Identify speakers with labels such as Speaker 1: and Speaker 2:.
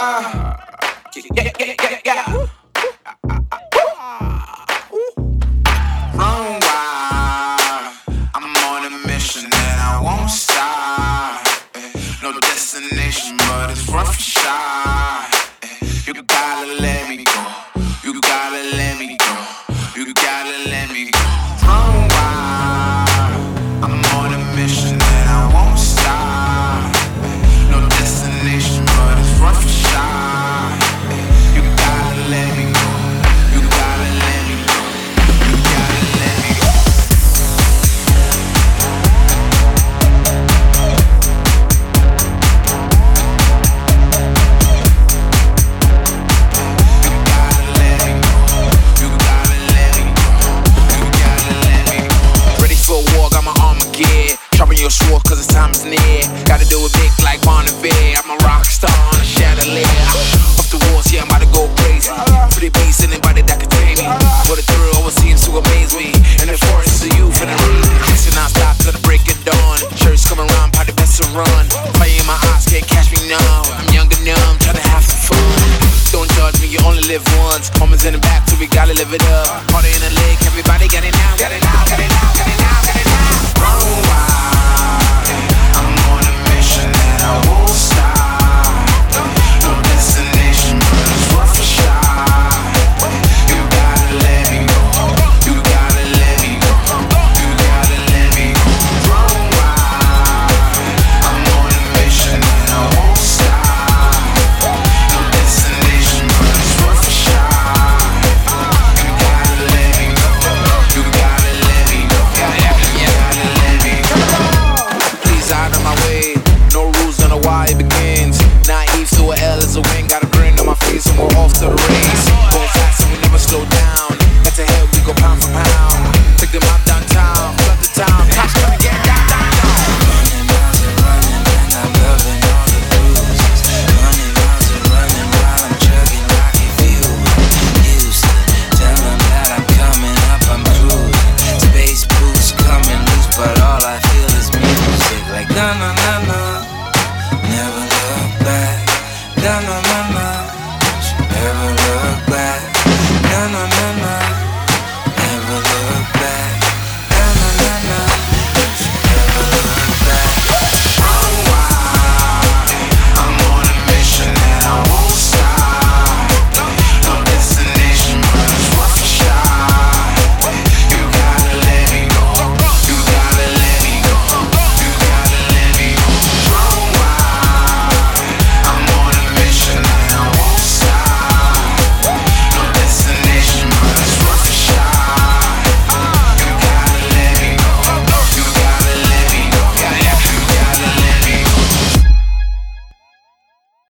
Speaker 1: Yeah. I'm on a mission and I won't stop. No destination, but it's rough. Eh, You gotta yeah. Sharpen your sword cause the time is near. Gotta do it big like Bonavere. I'm a rock star on a chandelier. Off the walls, yeah, I'm about to go crazy. Pretty bass, anybody that could tame me. What a thrill always seems to amaze me. And the forest of youth and the reason. Dancing non-stop till the break of dawn. Shirts coming around, probably best to run. Fire in my eyes, can't catch me now. I'm young and numb, trying to have some fun. Don't judge me, you only live once. Moments in the back, so we gotta live it up. Party in the lake, everybody get it now, get it now, get it now, get it now, get it now.
Speaker 2: na na na.